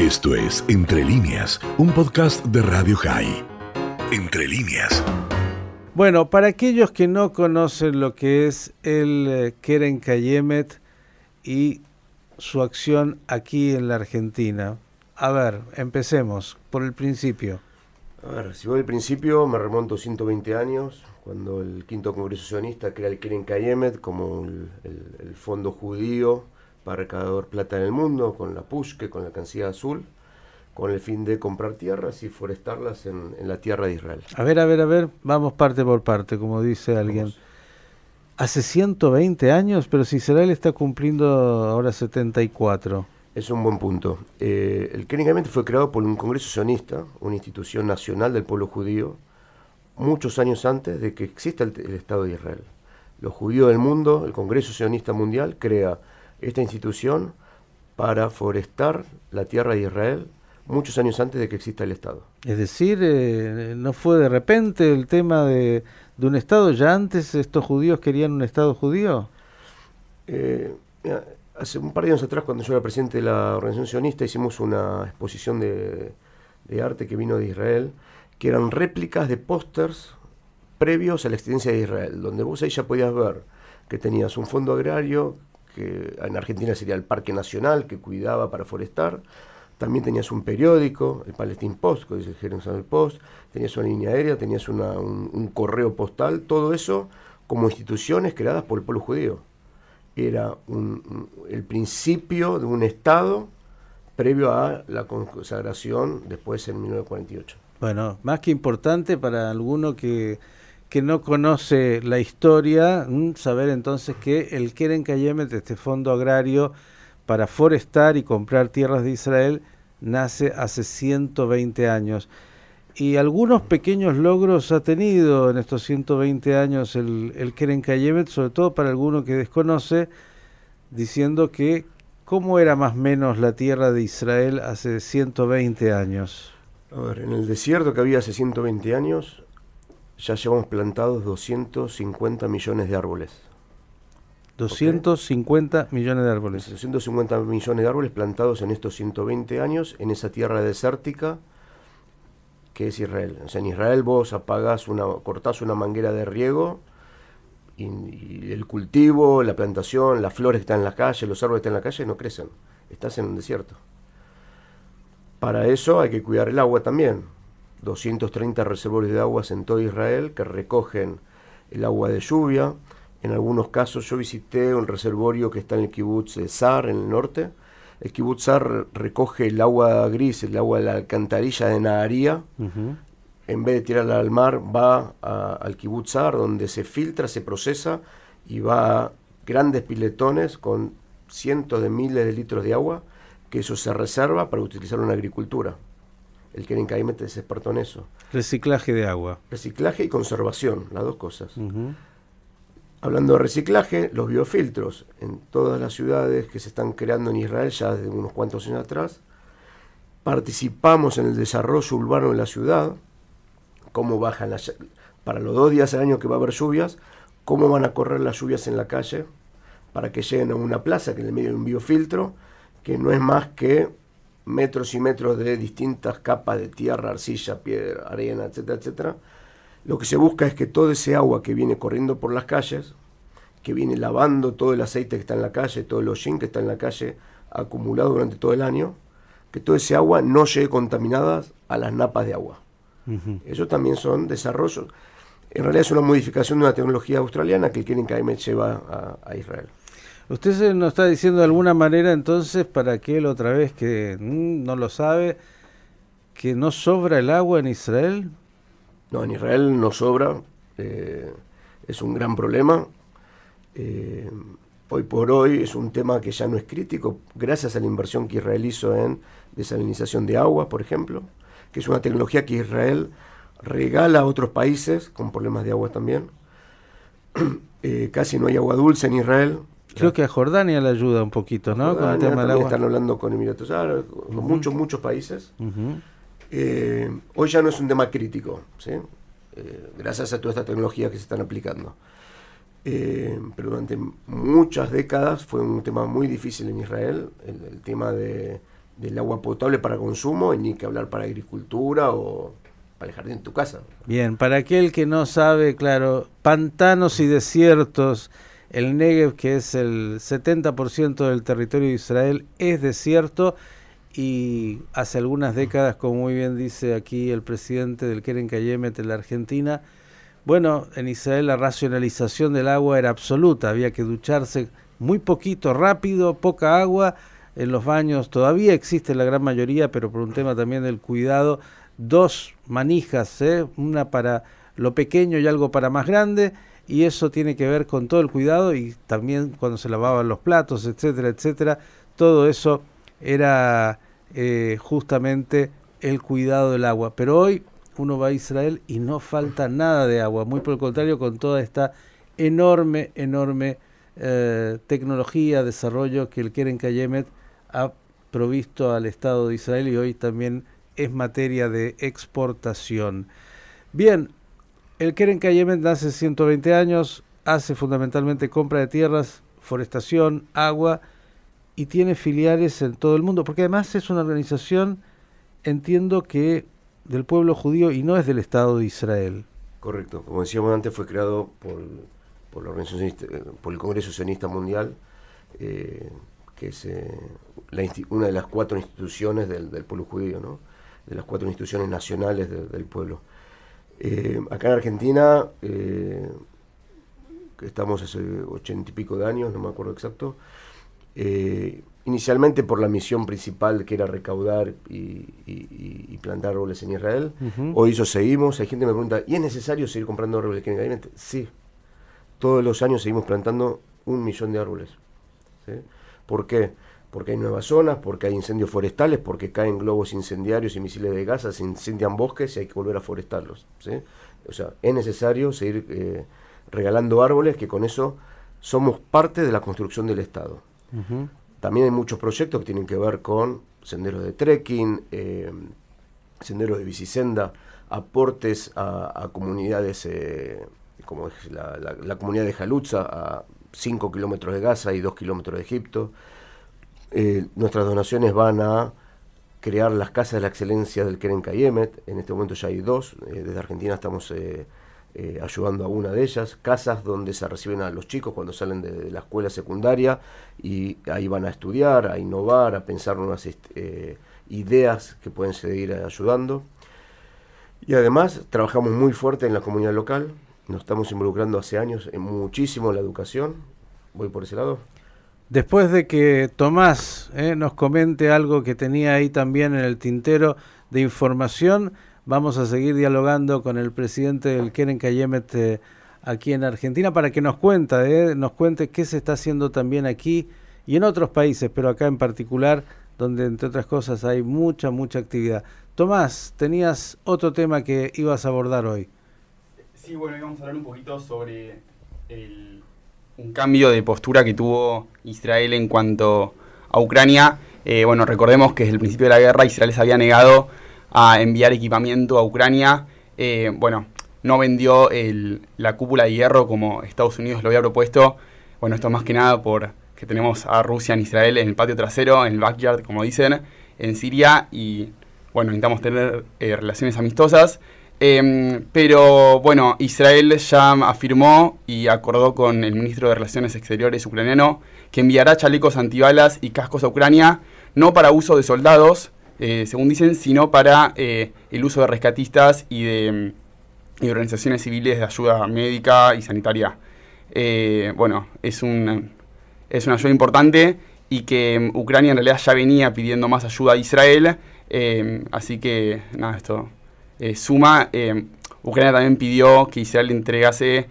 Esto es Entre líneas, un podcast de Radio High. Entre líneas. Bueno, para aquellos que no conocen lo que es el eh, Keren Kayemet y su acción aquí en la Argentina, a ver, empecemos por el principio. A ver, si voy al principio, me remonto 120 años, cuando el quinto congreso sionista crea el Keren Kayemet como el, el fondo judío para recaudar plata en el mundo, con la Pushke, con la Cancilla Azul, con el fin de comprar tierras y forestarlas en, la tierra de Israel. A ver, a ver, a ver, vamos parte por parte, como dice alguien. Hace 120 años, pero si Israel está cumpliendo ahora 74. Es un buen punto. Eh, el Keren fue creado por un congreso sionista, una institución nacional del pueblo judío, muchos años antes de que exista el, el Estado de Israel. Los judíos del mundo, el Congreso Sionista Mundial, crea esta institución para forestar la tierra de Israel muchos años antes de que exista el Estado. Es decir, eh, no fue de repente el tema de, un Estado, ya antes estos judíos querían un Estado judío. Eh, hace un par de años atrás, cuando yo era presidente de la organización sionista, hicimos una exposición de, de arte que vino de Israel, que eran réplicas de pósters previos a la existencia de Israel, donde vos ahí ya podías ver que tenías un fondo agrario, que en Argentina sería el Parque Nacional, que cuidaba para forestar. También tenías un periódico, el Palestine Post, que dice Jerusalem Post, tenías una línea aérea, tenías un, correo postal, todo eso como instituciones creadas por el pueblo judío. Era el principio de un Estado previo a la consagración después en 1948. Bueno, más que importante para alguno que que no conoce la historia, saber entonces que el Keren Kayemet, este fondo agrario para forestar y comprar tierras de Israel, nace hace 120 años. Y algunos pequeños logros ha tenido en estos 120 años el, el Keren Kayemet, sobre todo para alguno que desconoce, diciendo que cómo era más o menos la tierra de Israel hace 120 años. A ver, en el desierto que había hace 120 años, ya llevamos plantados 250 millones de árboles. 250 millones de árboles. 250 millones de árboles plantados en estos 120 años en esa tierra desértica que es Israel. O sea, en Israel vos apagás una, cortás una manguera de riego y, y, el cultivo, la plantación, las flores que están en la calle, los árboles que están en la calle no crecen. Estás en un desierto. Para eso hay que cuidar el agua también 230 reservorios de aguas en todo Israel que recogen el agua de lluvia. En algunos casos yo visité un reservorio que está en el kibbutz de Sar, en el norte. El kibbutz Sar recoge el agua gris, el agua de la alcantarilla de Naharía. En vez de tirarla al mar, va al kibbutz Sar, donde se filtra, se procesa y va a grandes piletones con cientos de miles de litros de agua, que eso se reserva para utilizarlo en la agricultura. El Keren Kaimet es experto en eso. Reciclaje de agua. Reciclaje y conservación, las dos cosas. Hablando de reciclaje, los biofiltros en todas las ciudades que se están creando en Israel ya desde unos cuantos años atrás. Participamos en el desarrollo urbano de la ciudad, cómo bajan las... Para los dos días al año que va a haber lluvias, cómo van a correr las lluvias en la calle para que lleguen a una plaza que en el medio de un biofiltro, que no es más que metros y metros de distintas capas de tierra, arcilla, piedra, arena, etcétera, etcétera. Lo que se busca es que todo ese agua que viene corriendo por las calles, que viene lavando todo el aceite que está en la calle, todo el hollín que está en la calle acumulado durante todo el año, que todo ese agua no llegue contaminada a las napas de agua. Eso también son desarrollos. En realidad es una modificación de una tecnología australiana que el Keren KM lleva a Israel. Usted nos está diciendo de alguna manera entonces para que él otra vez que mm, no lo sabe, que no sobra el agua en Israel. No, en Israel no sobra, eh, es un gran problema. Eh, hoy por hoy es un tema que ya no es crítico, gracias a la inversión que Israel hizo en desalinización de agua, por ejemplo, que es una tecnología que Israel regala a otros países con problemas de agua también. Eh, casi no hay agua dulce en Israel, Creo que a Jordania le ayuda un poquito, ¿no? con el tema del agua. Están hablando con Emiratos Árabes, con muchos, muchos países. Eh, hoy ya no es un tema crítico, ¿sí? Eh, gracias a toda esta tecnología que se están aplicando. Eh, pero durante muchas décadas fue un tema muy difícil en Israel, el, tema de, del agua potable para consumo y ni que hablar para agricultura o para el jardín de tu casa. Bien, para aquel que no sabe, claro, pantanos y desiertos, el Negev, que es el 70% del territorio de Israel, es desierto y hace algunas décadas, como muy bien dice aquí el presidente del Keren Kayemet de la Argentina, bueno, en Israel la racionalización del agua era absoluta, había que ducharse muy poquito, rápido, poca agua, en los baños todavía existe la gran mayoría, pero por un tema también del cuidado, dos manijas, ¿eh? una para lo pequeño y algo para más grande, y eso tiene que ver con todo el cuidado y también cuando se lavaban los platos, etcétera, etcétera, todo eso era eh, justamente el cuidado del agua. Pero hoy uno va a Israel y no falta nada de agua, muy por el contrario, con toda esta enorme, enorme eh, tecnología, desarrollo que el Keren Kayemet ha provisto al Estado de Israel y hoy también es materia de exportación. Bien, el Keren Kayemet hace 120 años, hace fundamentalmente compra de tierras, forestación, agua y tiene filiales en todo el mundo, porque además es una organización, entiendo que del pueblo judío y no es del Estado de Israel. Correcto, como decíamos antes, fue creado por, por, la organización, por el Congreso Sionista Mundial, eh, que es eh, una de las cuatro instituciones del, pueblo judío, ¿no? de las cuatro instituciones nacionales del pueblo. Eh, acá en Argentina, que estamos hace ochenta y pico de años, no me acuerdo exacto, inicialmente por la misión principal que era recaudar y, plantar árboles en Israel. Hoy eso seguimos. Hay gente que me pregunta, ¿y es necesario seguir comprando árboles en Sí. Todos los años seguimos plantando un millón de árboles. ¿Por qué? Porque hay nuevas zonas, porque hay incendios forestales, porque caen globos incendiarios y misiles de gas, se incendian bosques y hay que volver a forestarlos. O sea, es necesario seguir eh, regalando árboles que con eso somos parte de la construcción del Estado. También hay muchos proyectos que tienen que ver con senderos de trekking, eh, senderos de bicisenda, aportes a, comunidades eh, como es la, comunidad de Jalutza, a 5 kilómetros de Gaza y 2 kilómetros de Egipto. Eh, nuestras donaciones van a crear las casas de la excelencia del Keren Kayemet. En este momento ya hay dos. desde Argentina estamos eh, ayudando a una de ellas, casas donde se reciben a los chicos cuando salen de, la escuela secundaria y ahí van a estudiar, a innovar, a pensar nuevas eh, ideas que pueden seguir ayudando. Y además trabajamos muy fuerte en la comunidad local, nos estamos involucrando hace años en muchísimo la educación. Voy por ese lado. Después de que Tomás eh, nos comente algo que tenía ahí también en el tintero de información, Vamos a seguir dialogando con el presidente del Keren Kayemet eh, aquí en Argentina para que nos cuenta, eh, nos cuente qué se está haciendo también aquí y en otros países, pero acá en particular, donde entre otras cosas hay mucha, mucha actividad. Tomás, tenías otro tema que ibas a abordar hoy. Sí, bueno, íbamos a hablar un poquito sobre un cambio de postura que tuvo Israel en cuanto a Ucrania. Eh, bueno, recordemos que desde el principio de la guerra Israel se había negado a enviar equipamiento a Ucrania. Eh, bueno, no vendió la cúpula de hierro como Estados Unidos lo había propuesto. Bueno, esto más que nada por que tenemos a Rusia en Israel en el patio trasero, en el backyard, como dicen, en Siria y bueno, necesitamos tener eh, relaciones amistosas. Em, pero bueno, Israel ya afirmó y acordó con el ministro de Relaciones Exteriores ucraniano que enviará chalecos antibalas y cascos a Ucrania, no para uso de soldados, eh, según dicen, sino para eh, el uso de rescatistas y de organizaciones civiles de ayuda médica y sanitaria. Eh, bueno, es, un, es una ayuda importante y que Ucrania en realidad ya venía pidiendo más ayuda a Israel, así que nada, esto suma. Ucrania también pidió que Israel le entregase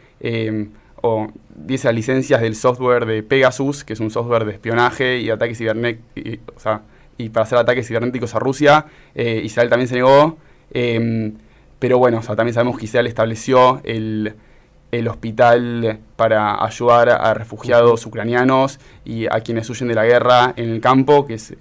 o diese las licencias del software de Pegasus, que es un software de espionaje y ataque cibernético, o sea, y para hacer ataques cibernéticos a Rusia. Eh, Israel también se negó. Em, pero bueno, también sabemos que Israel estableció el, hospital para ayudar a refugiados ucranianos y a quienes huyen de la guerra en el campo, que es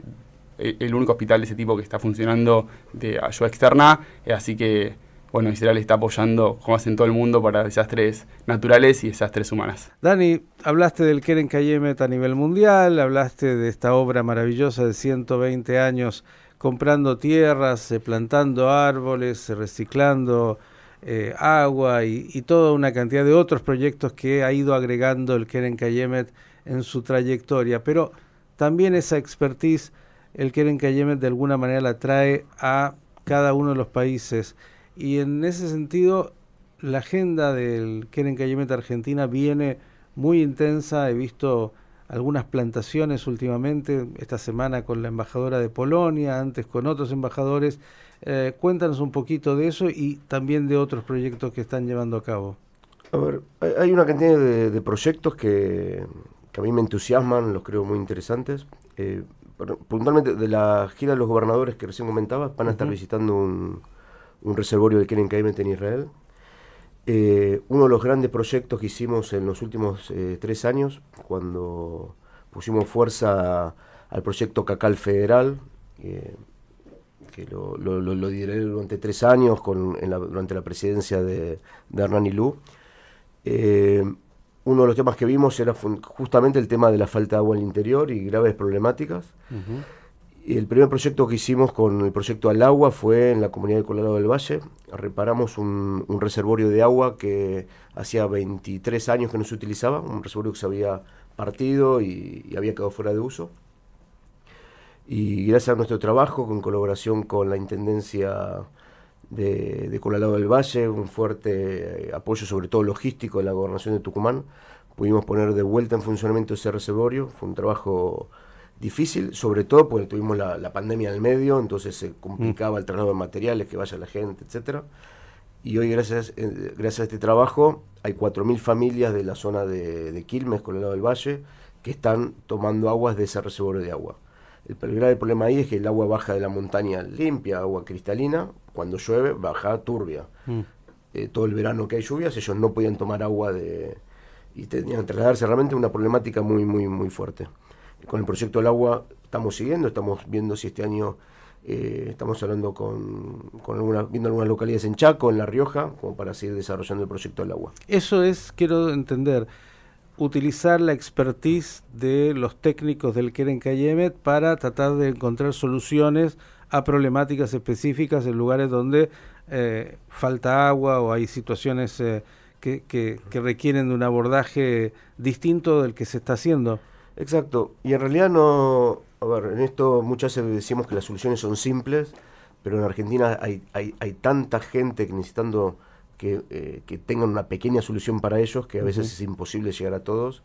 el único hospital de ese tipo que está funcionando de ayuda externa. Eh, así que bueno, Israel está apoyando, como hace en todo el mundo, para desastres naturales y desastres humanas. Dani, hablaste del Keren Kayemet a nivel mundial, hablaste de esta obra maravillosa de 120 años comprando tierras, eh, plantando árboles, reciclando eh, agua y, toda una cantidad de otros proyectos que ha ido agregando el Keren Kayemet en su trayectoria. Pero también esa expertise, el Keren Kayemet de alguna manera la trae a cada uno de los países. Y en ese sentido, la agenda del Keren Kayemet Argentina viene muy intensa. He visto algunas plantaciones últimamente, esta semana con la embajadora de Polonia, antes con otros embajadores. Eh, cuéntanos un poquito de eso y también de otros proyectos que están llevando a cabo. A ver, hay una cantidad de, proyectos que, a mí me entusiasman, los creo muy interesantes. Eh, puntualmente, de la gira de los gobernadores que recién comentabas, van a estar visitando un, reservorio de Keren Kaimet en Israel. Eh, uno de los grandes proyectos que hicimos en los últimos eh, tres años, cuando pusimos fuerza al proyecto Cacal Federal, eh, que lo, lo, lideré durante tres años con, durante la presidencia de, de Hernán Ilú. Uno de los temas que vimos era justamente el tema de la falta de agua en el interior y graves problemáticas. Y el primer proyecto que hicimos con el proyecto Al Agua fue en la comunidad de Colorado del Valle. Reparamos un, reservorio de agua que hacía 23 años que no se utilizaba, un reservorio que se había partido y, había quedado fuera de uso. Y gracias a nuestro trabajo, con colaboración con la Intendencia de, de del Valle, un fuerte eh, apoyo sobre todo logístico de la Gobernación de Tucumán, pudimos poner de vuelta en funcionamiento ese reservorio. Fue un trabajo difícil, sobre todo porque tuvimos la, pandemia en el medio, entonces se complicaba el traslado de materiales, que vaya la gente, etcétera. Y hoy, gracias, eh, gracias a este trabajo, hay 4.000 familias de la zona de, Quilmes, con el lado del valle, que están tomando aguas de ese reservorio de agua. El, grave problema ahí es que el agua baja de la montaña limpia, agua cristalina, cuando llueve baja turbia. Mm. Eh, todo el verano que hay lluvias, ellos no podían tomar agua de y tenían que trasladarse realmente una problemática muy, muy, muy fuerte con el proyecto del agua estamos siguiendo, estamos viendo si este año eh, estamos hablando con, con viendo algunas localidades en Chaco, en La Rioja, como para seguir desarrollando el proyecto del agua. Eso es, quiero entender, utilizar la expertise de los técnicos del Keren Kayemet para tratar de encontrar soluciones a problemáticas específicas en lugares donde eh, falta agua o hay situaciones eh, que, que, que requieren de un abordaje distinto del que se está haciendo. Exacto, y en realidad no, a ver, en esto muchas veces decimos que las soluciones son simples, pero en Argentina hay, hay, hay tanta gente que necesitando que, eh, que, tengan una pequeña solución para ellos que a veces es imposible llegar a todos.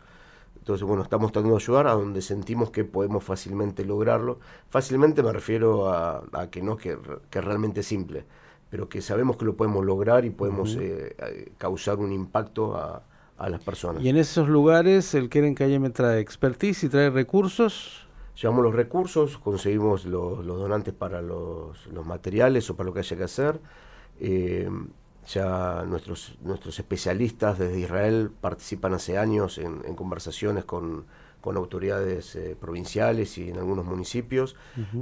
Entonces, bueno, estamos tratando de ayudar a donde sentimos que podemos fácilmente lograrlo. Fácilmente me refiero a, que no que, que realmente es simple, pero que sabemos que lo podemos lograr y podemos eh, eh, causar un impacto a, a las personas. Y en esos lugares el Keren me trae expertise y trae recursos. Llevamos los recursos, conseguimos los, donantes para los, materiales o para lo que haya que hacer. Eh, ya nuestros, nuestros especialistas desde Israel participan hace años en, conversaciones con, autoridades eh, provinciales y en algunos municipios.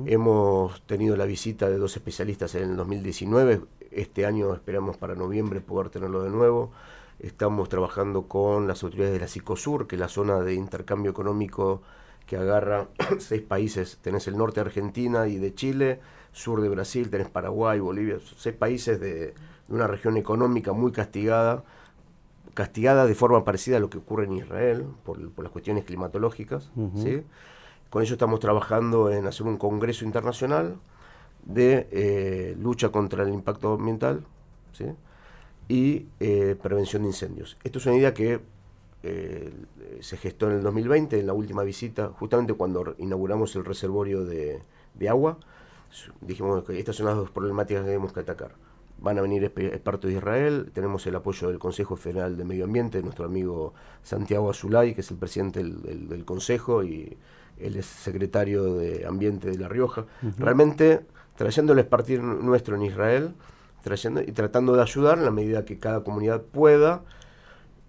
Hemos tenido la visita de dos especialistas en el 2019. Este año esperamos para noviembre poder tenerlo de nuevo. Estamos trabajando con las autoridades de la Cicosur, que es la zona de intercambio económico que agarra seis países. Tenés el norte de Argentina y de Chile, sur de Brasil, tenés Paraguay, Bolivia, seis países de, una región económica muy castigada, castigada de forma parecida a lo que ocurre en Israel por, las cuestiones climatológicas. Con ello estamos trabajando en hacer un congreso internacional de eh, lucha contra el impacto ambiental. ¿sí? y eh, prevención de incendios. Esto es una idea que eh, se gestó en el 2020, en la última visita, justamente cuando inauguramos el reservorio de, agua. Dijimos que estas son las dos problemáticas que tenemos que atacar. Van a venir expertos de Israel, tenemos el apoyo del Consejo Federal de Medio Ambiente, nuestro amigo Santiago Azulay, que es el presidente del, Consejo y él es secretario de Ambiente de La Rioja. Realmente, trayéndoles partir nuestro en Israel, y tratando de ayudar en la medida que cada comunidad pueda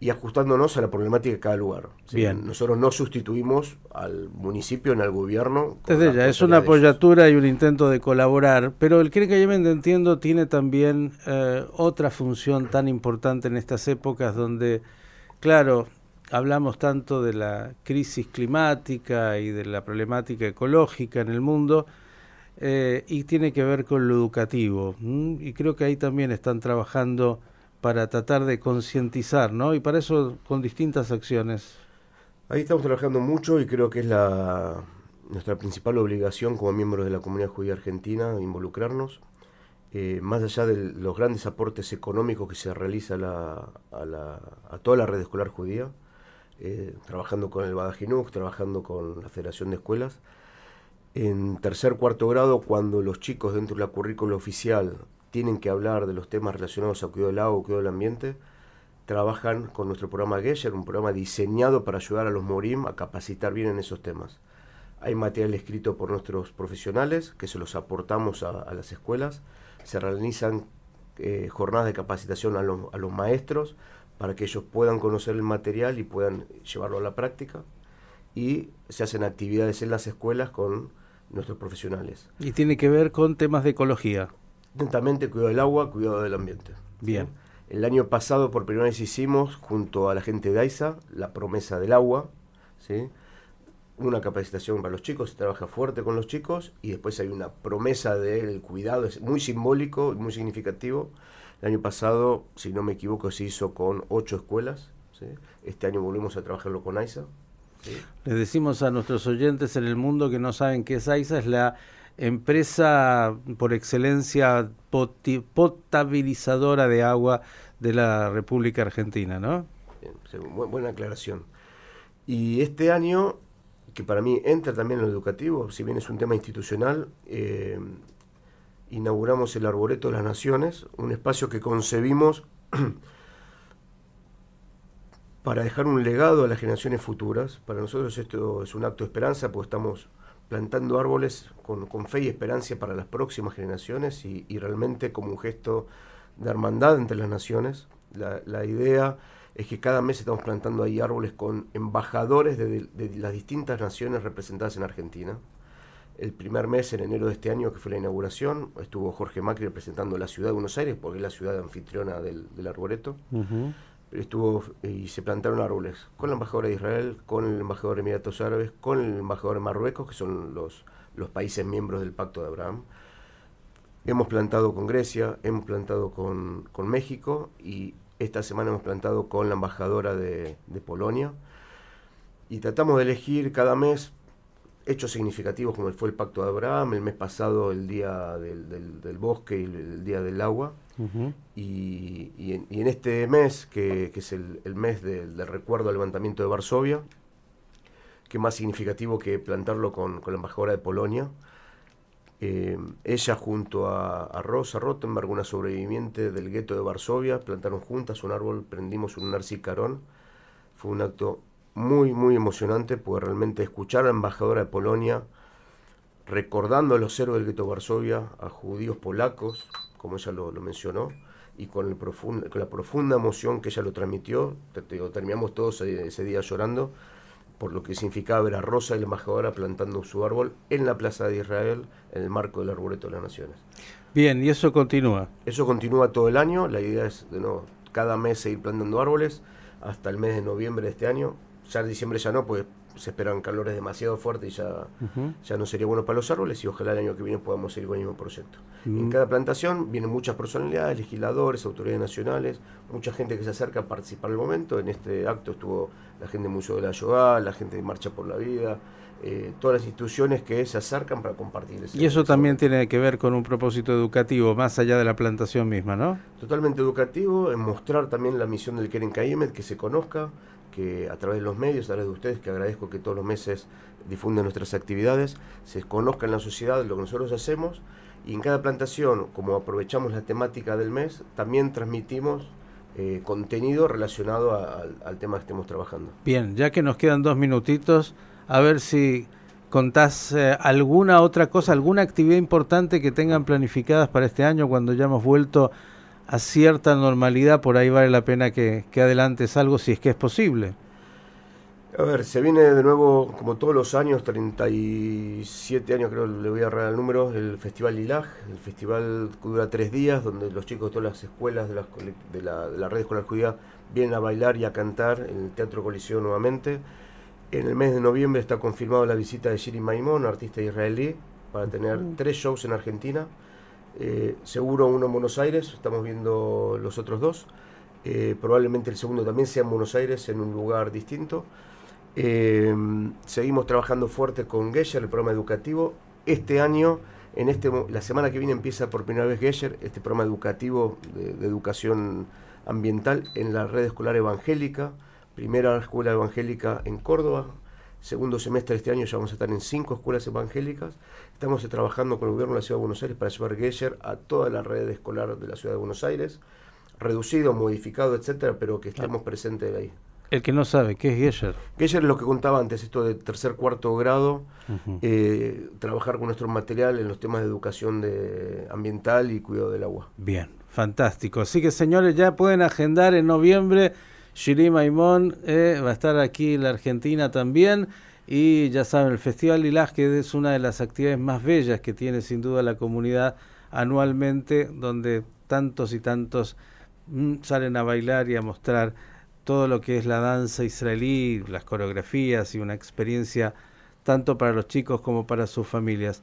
y ajustándonos a la problemática de cada lugar. Bien. Nosotros no sustituimos al municipio en el gobierno. Desde ya, es una apoyatura y un intento de colaborar, pero el que Yemen, entiendo, tiene también eh, otra función tan importante en estas épocas donde, claro, hablamos tanto de la crisis climática y de la problemática ecológica en el mundo, eh, y tiene que ver con lo educativo. Y creo que ahí también están trabajando para tratar de concientizar, ¿no? Y para eso con distintas acciones. Ahí estamos trabajando mucho y creo que es nuestra principal obligación como miembros de la comunidad judía argentina involucrarnos. Eh, más allá de los grandes aportes económicos que se realiza a, toda la red escolar judía, eh, trabajando con el Badajinuk, trabajando con la Federación de Escuelas, en tercer, cuarto grado, cuando los chicos dentro de la currícula oficial tienen que hablar de los temas relacionados a cuidado del agua, cuidado del ambiente, trabajan con nuestro programa Gesher, un programa diseñado para ayudar a los Morim a capacitar bien en esos temas. Hay material escrito por nuestros profesionales que se los aportamos a, las escuelas. Se realizan eh, jornadas de capacitación a, a los maestros para que ellos puedan conocer el material y puedan llevarlo a la práctica. Y se hacen actividades en las escuelas con nuestros profesionales. Y tiene que ver con temas de ecología atentamente cuidado del agua, cuidado del ambiente. Bien. El año pasado por primera vez hicimos, junto a la gente de AISA, la promesa del agua, ¿sí? una capacitación para los chicos, se trabaja fuerte con los chicos y después hay una promesa del cuidado, es muy simbólico muy significativo. El año pasado, si no me equivoco, se hizo con ocho escuelas. ¿sí? Este año volvemos a trabajarlo con AISA. ¿sí? Les decimos a nuestros oyentes en el mundo que no saben qué es AISA, es la empresa por excelencia potabilizadora de agua de la República Argentina, ¿no? buena aclaración. Y este año, que para mí entra también en lo educativo, si bien es un tema institucional, eh, inauguramos el Arboreto de las Naciones, un espacio que concebimos para dejar un legado a las generaciones futuras. Para nosotros esto es un acto de esperanza, porque estamos plantando árboles con, fe y esperanza para las próximas generaciones y, realmente como un gesto de hermandad entre las naciones. La, idea es que cada mes estamos plantando ahí árboles con embajadores de, las distintas naciones representadas en Argentina. El primer mes, en enero de este año, que fue la inauguración, estuvo Jorge Macri representando la ciudad de Buenos Aires, porque es la ciudad anfitriona del, arboreto estuvo y se plantaron árboles con la embajadora de Israel, con el embajador de Emiratos Árabes, con el embajador de Marruecos, que son los, los países miembros del Pacto de Abraham. Hemos plantado con Grecia, hemos plantado con, con México y esta semana hemos plantado con la embajadora de, de Polonia. Y tratamos de elegir cada mes hechos significativos como fue el Pacto de Abraham, el mes pasado el Día del, del, Bosque y el, Día del Agua. y, y, en, este mes, que, que es el, el mes del recuerdo al levantamiento de Varsovia, que más significativo que plantarlo con, con la embajadora de Polonia, eh, ella junto a, a, Rosa Rottenberg, una sobreviviente del gueto de Varsovia, plantaron juntas un árbol, prendimos un narcicarón. Fue un acto muy, muy emocionante, porque realmente escuchar a la embajadora de Polonia recordando a los héroes del gueto Varsovia, a judíos polacos, como ella lo, mencionó, y con, el con la profunda emoción que ella lo transmitió, terminamos todos ese, día llorando, por lo que significaba ver a Rosa y la embajadora plantando su árbol en la Plaza de Israel, en el marco del Arboreto de las Naciones. Bien, y eso continúa. Eso continúa todo el año, la idea es de no, cada mes seguir plantando árboles hasta el mes de noviembre de este año, ya en diciembre ya no, pues se esperan calores demasiado fuertes y ya, ya no sería bueno para los árboles y ojalá el año que viene podamos seguir con el mismo proyecto. En cada plantación vienen muchas personalidades, legisladores, autoridades nacionales, mucha gente que se acerca a participar el momento. En este acto estuvo la gente del Museo de la Yoga, la gente de Marcha por la Vida, eh, todas las instituciones que se acercan para compartir. y eso también tiene que ver con un propósito educativo, más allá de la plantación misma, ¿no? Totalmente educativo, en mostrar también la misión del Keren Kayemet, que se conozca, que a través de los medios, a través de ustedes, que agradezco que todos los meses difunden nuestras actividades, se conozca en la sociedad lo que nosotros hacemos y en cada plantación, como aprovechamos la temática del mes, también transmitimos eh, contenido relacionado al tema que estemos trabajando. Bien, ya que nos quedan dos minutitos, a ver si contás eh, alguna otra cosa, alguna actividad importante que tengan planificadas para este año cuando ya hemos vuelto a cierta normalidad, por ahí vale la pena que, que adelantes algo si es que es posible. A ver, se viene de nuevo, como todos los años, 37 años creo, le voy a agarrar el número, el Festival Lilaj, el festival que dura tres días, donde los chicos de todas las escuelas de, de, la, de la red escolar judía vienen a bailar y a cantar en el Teatro Coliseo nuevamente. En el mes de noviembre está confirmado la visita de Shiri Maimon, artista israelí, para tener tres shows en Argentina. Eh, seguro uno en Buenos Aires, estamos viendo los otros dos. Eh, probablemente el segundo también sea en Buenos Aires, en un lugar distinto. Eh, seguimos trabajando fuerte con Gesher, el programa educativo. Este año, en este, la semana que viene empieza por primera vez Gesher, este programa educativo de, educación ambiental en la red escolar evangélica. Primera escuela evangélica en Córdoba. Segundo semestre de este año ya vamos a estar en cinco escuelas evangélicas. Estamos trabajando con el gobierno de la Ciudad de Buenos Aires para llevar Gesher a toda la red escolar de la Ciudad de Buenos Aires. Reducido, modificado, etcétera, pero que estemos presentes ahí. El que no sabe, ¿qué es Gesher? Gesher es lo que contaba antes, esto de tercer, cuarto grado, eh, trabajar con nuestro material en los temas de educación de, ambiental y cuidado del agua. Bien, fantástico. Así que señores, ya pueden agendar en noviembre. Shiri Maimón eh, va a estar aquí en la Argentina también. Y ya saben, el Festival Lilaj, que es una de las actividades más bellas que tiene sin duda la comunidad anualmente, donde tantos y tantos mm, salen a bailar y a mostrar todo lo que es la danza israelí, las coreografías y una experiencia tanto para los chicos como para sus familias.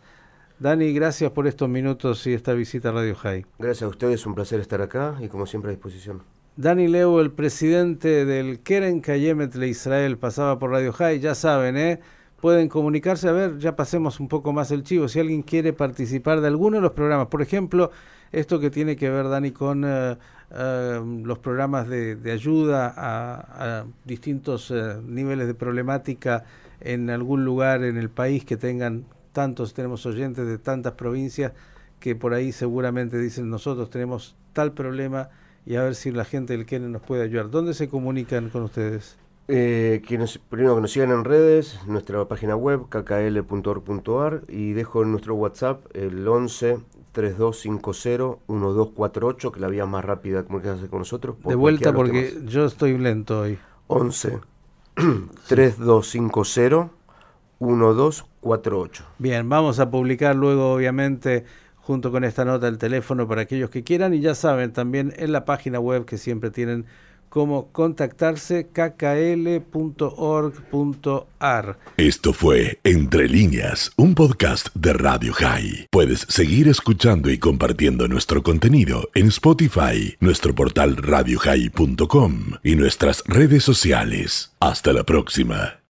Dani, gracias por estos minutos y esta visita a Radio High. Gracias a ustedes, un placer estar acá y como siempre a disposición. Dani Leo, el presidente del Keren Kayemet de Israel, pasaba por Radio High, ya saben, ¿eh? Pueden comunicarse, a ver, ya pasemos un poco más el chivo, si alguien quiere participar de alguno de los programas, por ejemplo, esto que tiene que ver, Dani, con... Em, los programas de, ayuda a, distintos eh, niveles de problemática en algún lugar en el país que tengan tantos, tenemos oyentes de tantas provincias que por ahí seguramente dicen nosotros tenemos tal problema y a ver si la gente del Kene nos puede ayudar. ¿Dónde se comunican con ustedes? Eh, primero que nos sigan en redes, nuestra página web kkl.org.ar y dejo en nuestro WhatsApp el 11 3250-1248, que la vía más rápida comunicarse con nosotros. de vuelta porque yo estoy lento hoy. 11 3250-1248. Bien, vamos a publicar luego, obviamente, junto con esta nota el teléfono para aquellos que quieran y ya saben, también en la página web que siempre tienen como contactarse kkl.org.ar. Esto fue Entre líneas, un podcast de Radio High. Puedes seguir escuchando y compartiendo nuestro contenido en Spotify, nuestro portal radiohigh.com y nuestras redes sociales. Hasta la próxima.